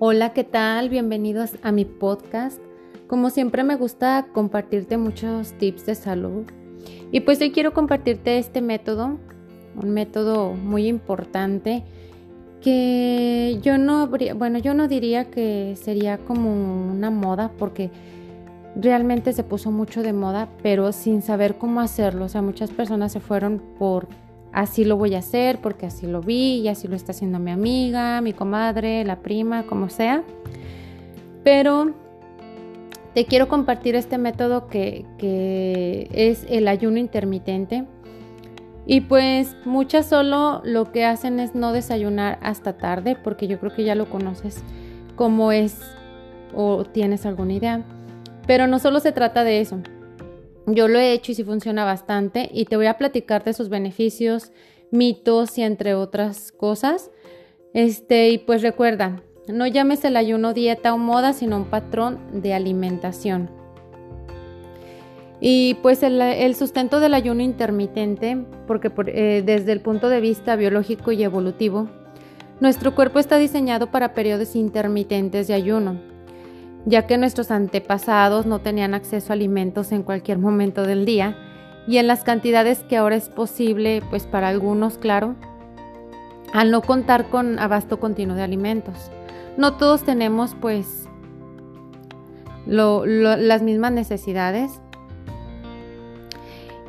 Hola, ¿qué tal? Bienvenidos a mi podcast. Como siempre me gusta compartirte muchos tips de salud. Y pues hoy quiero compartirte este método, un método muy importante que yo no, bueno, yo no diría que sería como una moda porque realmente se puso mucho de moda, pero sin saber cómo hacerlo. O sea, muchas personas se fueron por así lo voy a hacer porque así lo vi y así lo está haciendo mi amiga, mi comadre, la prima, como sea. Pero te quiero compartir este método que, es el ayuno intermitente. Y pues muchas solo lo que hacen es no desayunar hasta tarde porque yo creo que ya lo conoces cómo es o tienes alguna idea. Pero no solo se trata de eso. Yo lo he hecho y sí funciona bastante y te voy a platicar de sus beneficios, mitos y entre otras cosas. Este, y pues recuerda, no llames el ayuno dieta o moda, sino un patrón de alimentación. Y pues el, sustento del ayuno intermitente, porque eh, desde el punto de vista biológico y evolutivo, nuestro cuerpo está diseñado para periodos intermitentes de ayuno ya que nuestros antepasados no tenían acceso a alimentos en cualquier momento del día y en las cantidades que ahora es posible, pues para algunos, claro, al no contar con abasto continuo de alimentos. No todos tenemos pues las mismas necesidades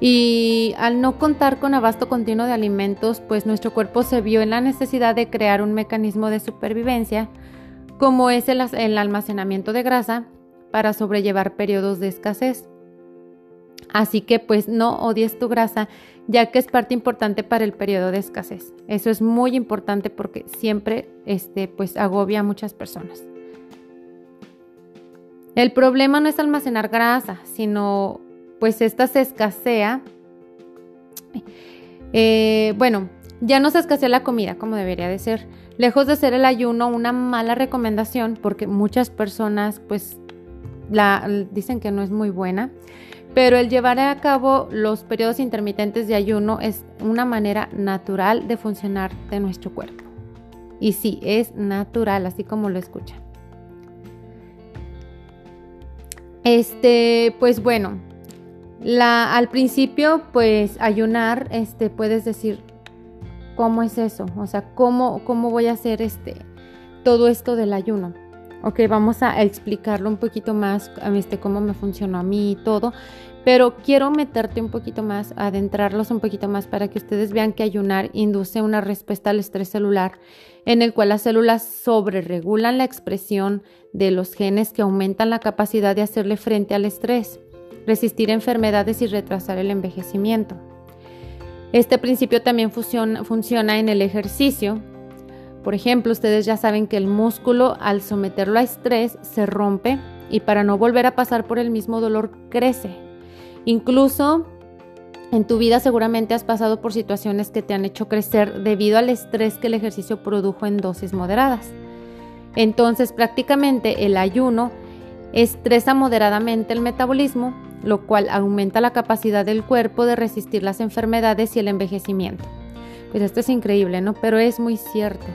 y al no contar con abasto continuo de alimentos, pues nuestro cuerpo se vio en la necesidad de crear un mecanismo de supervivencia como es el, almacenamiento de grasa para sobrellevar periodos de escasez. Así que pues no odies tu grasa, ya que es parte importante para el periodo de escasez. Eso es muy importante porque siempre este, pues agobia a muchas personas. El problema no es almacenar grasa, sino pues esta se escasea. Eh, bueno, ya no se escasea la comida como debería de ser. Lejos de ser el ayuno una mala recomendación, porque muchas personas pues la, dicen que no es muy buena, pero el llevar a cabo los periodos intermitentes de ayuno es una manera natural de funcionar de nuestro cuerpo. Y sí, es natural, así como lo escuchan. Este, pues bueno, la, al principio, pues ayunar, este, puedes decir, ¿Cómo es eso? O sea, ¿cómo, cómo voy a hacer este, todo esto del ayuno? Ok, vamos a explicarlo un poquito más, este, cómo me funcionó a mí y todo. Pero quiero meterte un poquito más, adentrarlos un poquito más para que ustedes vean que ayunar induce una respuesta al estrés celular, en el cual las células sobreregulan la expresión de los genes que aumentan la capacidad de hacerle frente al estrés, resistir enfermedades y retrasar el envejecimiento. Este principio también funciona, en el ejercicio. Por ejemplo, ustedes ya saben que el músculo al someterlo a estrés se rompe y para no volver a pasar por el mismo dolor crece. Incluso en tu vida seguramente has pasado por situaciones que te han hecho crecer debido al estrés que el ejercicio produjo en dosis moderadas. Entonces prácticamente el ayuno estresa moderadamente el metabolismo lo cual aumenta la capacidad del cuerpo de resistir las enfermedades y el envejecimiento. Pues esto es increíble, ¿no? Pero es muy cierto,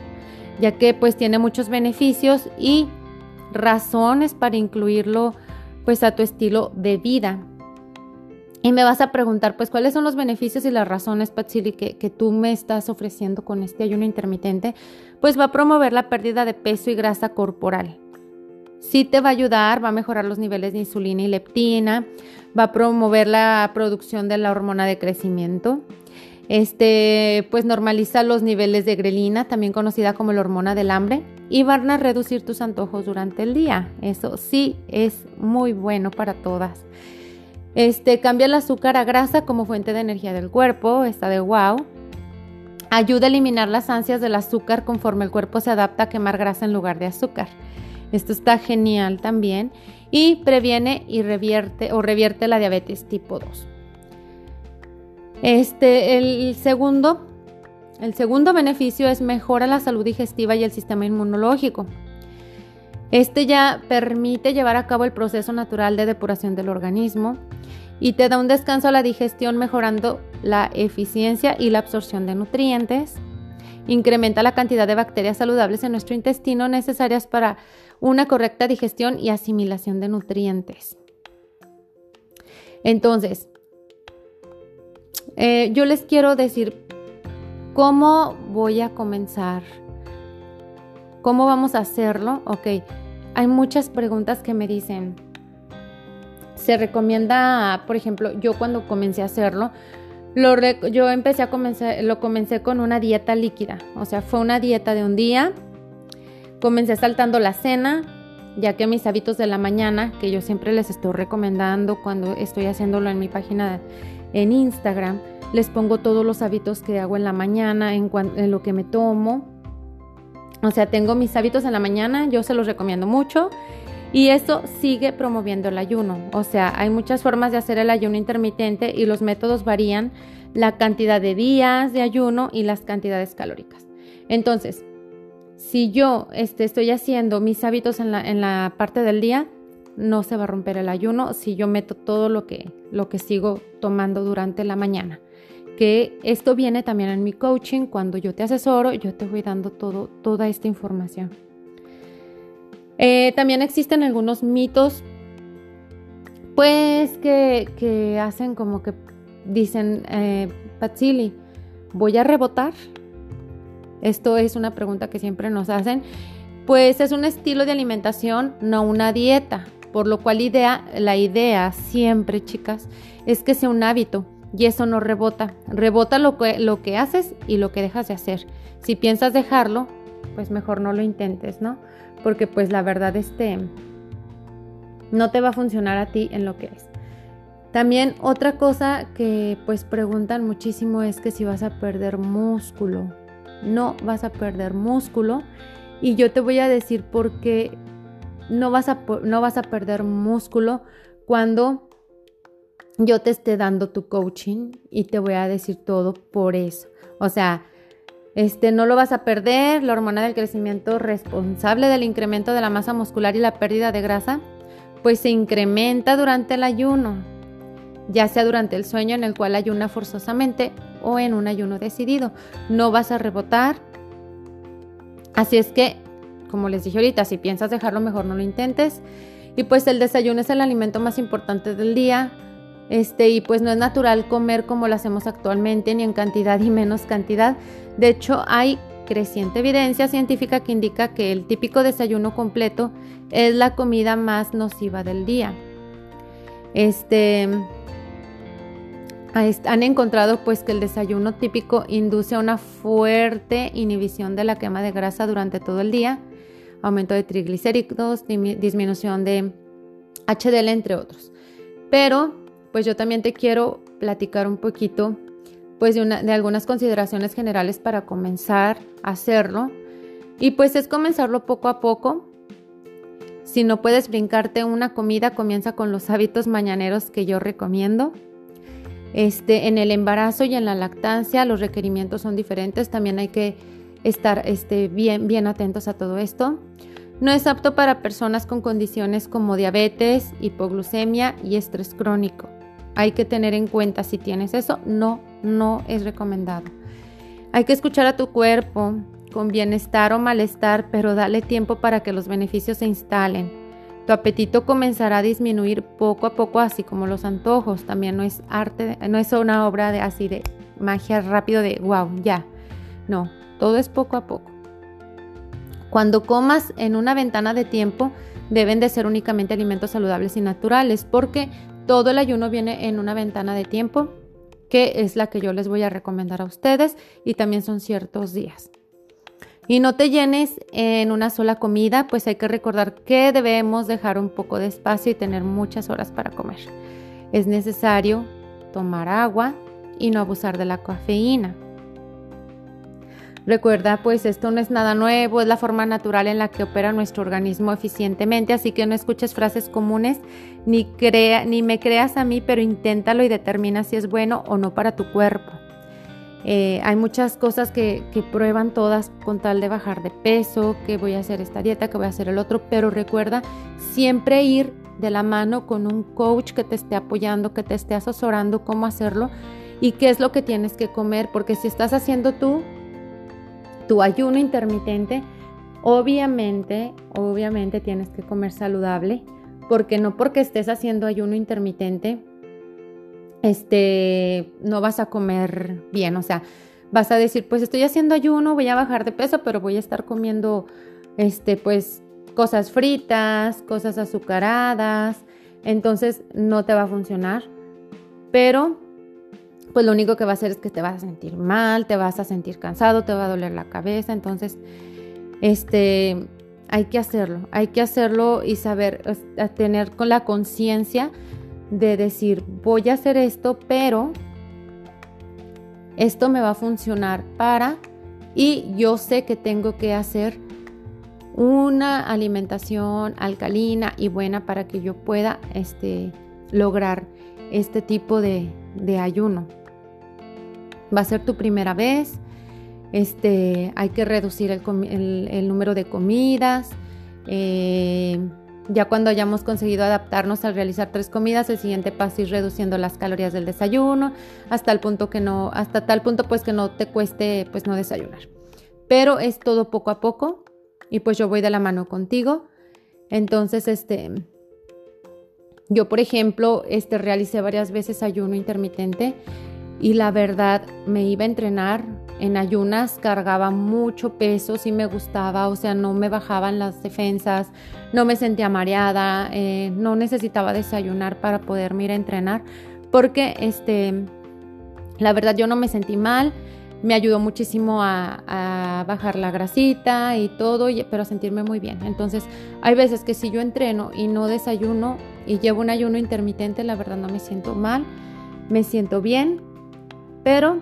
ya que pues tiene muchos beneficios y razones para incluirlo pues a tu estilo de vida. Y me vas a preguntar, pues, ¿cuáles son los beneficios y las razones, Patsili, que, que tú me estás ofreciendo con este ayuno intermitente? Pues va a promover la pérdida de peso y grasa corporal sí te va a ayudar, va a mejorar los niveles de insulina y leptina, va a promover la producción de la hormona de crecimiento. Este, pues normaliza los niveles de grelina, también conocida como la hormona del hambre, y van a reducir tus antojos durante el día. Eso sí es muy bueno para todas. Este, cambia el azúcar a grasa como fuente de energía del cuerpo, está de wow. Ayuda a eliminar las ansias del azúcar conforme el cuerpo se adapta a quemar grasa en lugar de azúcar. Esto está genial también y previene y revierte o revierte la diabetes tipo 2. Este, el segundo, el segundo beneficio es mejora la salud digestiva y el sistema inmunológico. Este ya permite llevar a cabo el proceso natural de depuración del organismo y te da un descanso a la digestión mejorando la eficiencia y la absorción de nutrientes incrementa la cantidad de bacterias saludables en nuestro intestino necesarias para una correcta digestión y asimilación de nutrientes. Entonces, eh, yo les quiero decir cómo voy a comenzar, cómo vamos a hacerlo. Ok, hay muchas preguntas que me dicen, se recomienda, por ejemplo, yo cuando comencé a hacerlo, lo yo empecé a comenzar, lo comencé con una dieta líquida, o sea, fue una dieta de un día. Comencé saltando la cena, ya que mis hábitos de la mañana, que yo siempre les estoy recomendando cuando estoy haciéndolo en mi página en Instagram, les pongo todos los hábitos que hago en la mañana, en, en lo que me tomo. O sea, tengo mis hábitos en la mañana, yo se los recomiendo mucho. Y eso sigue promoviendo el ayuno. O sea, hay muchas formas de hacer el ayuno intermitente y los métodos varían la cantidad de días de ayuno y las cantidades calóricas. Entonces, si yo este, estoy haciendo mis hábitos en la, parte del día, no se va a romper el ayuno si yo meto todo lo que, sigo tomando durante la mañana. Que esto viene también en mi coaching, cuando yo te asesoro, yo te voy dando toda esta información. Eh, también existen algunos mitos, pues que, hacen como que dicen, eh, Patsili, ¿voy a rebotar? Esto es una pregunta que siempre nos hacen. Pues es un estilo de alimentación, no una dieta, por lo cual la idea siempre, chicas, es que sea un hábito y eso no rebota. Rebota lo que, lo que haces y lo que dejas de hacer. Si piensas dejarlo, pues mejor no lo intentes, ¿no? Porque pues la verdad este no te va a funcionar a ti en lo que es. También otra cosa que pues preguntan muchísimo es que si vas a perder músculo. No vas a perder músculo y yo te voy a decir por qué no vas a, no vas a perder músculo cuando yo te esté dando tu coaching y te voy a decir todo por eso. O sea, este, no lo vas a perder. La hormona del crecimiento responsable del incremento de la masa muscular y la pérdida de grasa, pues se incrementa durante el ayuno, ya sea durante el sueño en el cual ayuna forzosamente o en un ayuno decidido. No vas a rebotar. Así es que, como les dije ahorita, si piensas dejarlo, mejor no lo intentes. Y pues el desayuno es el alimento más importante del día. Este, y pues no es natural comer como lo hacemos actualmente, ni en cantidad y menos cantidad. De hecho, hay creciente evidencia científica que indica que el típico desayuno completo es la comida más nociva del día. Este, han encontrado pues que el desayuno típico induce una fuerte inhibición de la quema de grasa durante todo el día, aumento de triglicéridos, disminución de HDL entre otros. Pero pues yo también te quiero platicar un poquito pues de, algunas consideraciones generales para comenzar a hacerlo. Y pues es comenzarlo poco a poco. Si no puedes brincarte una comida, comienza con los hábitos mañaneros que yo recomiendo. Este, en el embarazo y en la lactancia los requerimientos son diferentes, también hay que estar este, bien, bien atentos a todo esto. No es apto para personas con condiciones como diabetes, hipoglucemia y estrés crónico hay que tener en cuenta si tienes eso, no, no es recomendado. Hay que escuchar a tu cuerpo con bienestar o malestar, pero dale tiempo para que los beneficios se instalen. Tu apetito comenzará a disminuir poco a poco, así como los antojos. También no es arte, no es una obra de así de magia rápido de wow, ya. No, todo es poco a poco. Cuando comas en una ventana de tiempo, deben de ser únicamente alimentos saludables y naturales, porque todo el ayuno viene en una ventana de tiempo, que es la que yo les voy a recomendar a ustedes y también son ciertos días. Y no te llenes en una sola comida, pues hay que recordar que debemos dejar un poco de espacio y tener muchas horas para comer. Es necesario tomar agua y no abusar de la cafeína. Recuerda, pues esto no es nada nuevo, es la forma natural en la que opera nuestro organismo eficientemente, así que no escuches frases comunes ni, crea, ni me creas a mí, pero inténtalo y determina si es bueno o no para tu cuerpo. Eh, hay muchas cosas que, que, prueban todas con tal de bajar de peso, que voy a hacer esta dieta, que voy a hacer el otro, pero recuerda siempre ir de la mano con un coach que te esté apoyando, que te esté asesorando cómo hacerlo y qué es lo que tienes que comer, porque si estás haciendo tú, tu ayuno intermitente, obviamente, obviamente tienes que comer saludable, porque no porque estés haciendo ayuno intermitente, este, no vas a comer bien, o sea, vas a decir, pues estoy haciendo ayuno, voy a bajar de peso, pero voy a estar comiendo, este, pues cosas fritas, cosas azucaradas, entonces no te va a funcionar, pero pues lo único que va a hacer es que te vas a sentir mal, te vas a sentir cansado, te va a doler la cabeza, entonces, este, hay que hacerlo, hay que hacerlo y saber, tener con la conciencia de decir, voy a hacer esto, pero esto me va a funcionar para, y yo sé que tengo que hacer una alimentación alcalina y buena para que yo pueda este, lograr este tipo de, de ayuno va a ser tu primera vez, este, hay que reducir el, número de comidas. Eh, ya cuando hayamos conseguido adaptarnos al realizar tres comidas, el siguiente paso es ir reduciendo las calorías del desayuno hasta el punto que no, hasta tal punto pues que no te cueste pues no desayunar. Pero es todo poco a poco y pues yo voy de la mano contigo. Entonces, este, yo por ejemplo, este realicé varias veces ayuno intermitente y la verdad me iba a entrenar. En ayunas, cargaba mucho peso, sí me gustaba, o sea, no me bajaban las defensas, no me sentía mareada, eh, no necesitaba desayunar para poderme ir a entrenar, porque este, la verdad yo no me sentí mal, me ayudó muchísimo a, bajar la grasita y todo, pero a sentirme muy bien. Entonces, hay veces que si yo entreno y no desayuno y llevo un ayuno intermitente, la verdad no me siento mal, me siento bien, pero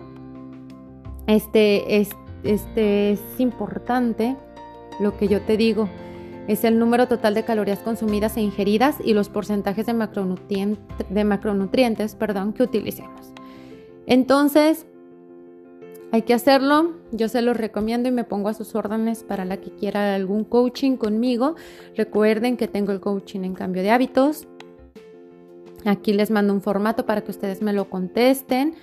este es, este es importante lo que yo te digo. Es el número total de calorías consumidas e ingeridas y los porcentajes de, macronutrientes, de macronutrientes perdón, que utilicemos. Entonces, hay que hacerlo. Yo se los recomiendo y me pongo a sus órdenes para la que quiera algún coaching conmigo. Recuerden que tengo el coaching en cambio de hábitos. Aquí les mando un formato para que ustedes me lo contesten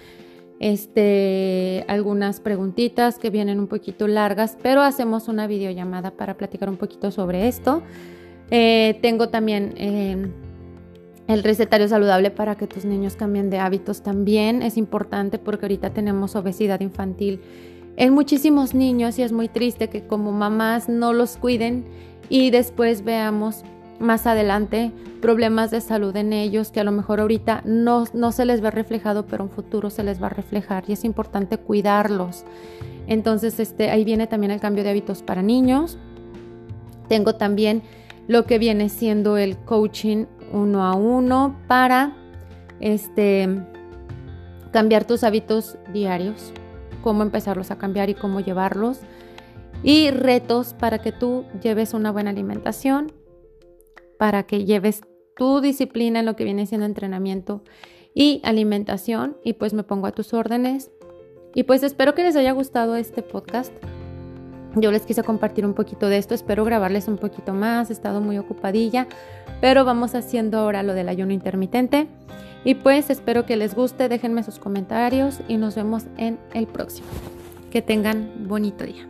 este, algunas preguntitas que vienen un poquito largas, pero hacemos una videollamada para platicar un poquito sobre esto. Eh, tengo también eh, el recetario saludable para que tus niños cambien de hábitos también. Es importante porque ahorita tenemos obesidad infantil en muchísimos niños y es muy triste que como mamás no los cuiden y después veamos más adelante problemas de salud en ellos que a lo mejor ahorita no, no se les ve reflejado, pero en futuro se les va a reflejar y es importante cuidarlos. Entonces, este, ahí viene también el cambio de hábitos para niños. Tengo también lo que viene siendo el coaching uno a uno para este, cambiar tus hábitos diarios, cómo empezarlos a cambiar y cómo llevarlos. Y retos para que tú lleves una buena alimentación, para que lleves tu disciplina en lo que viene siendo entrenamiento y alimentación y pues me pongo a tus órdenes. Y pues espero que les haya gustado este podcast. Yo les quise compartir un poquito de esto, espero grabarles un poquito más, he estado muy ocupadilla, pero vamos haciendo ahora lo del ayuno intermitente. Y pues espero que les guste, déjenme sus comentarios y nos vemos en el próximo. Que tengan bonito día.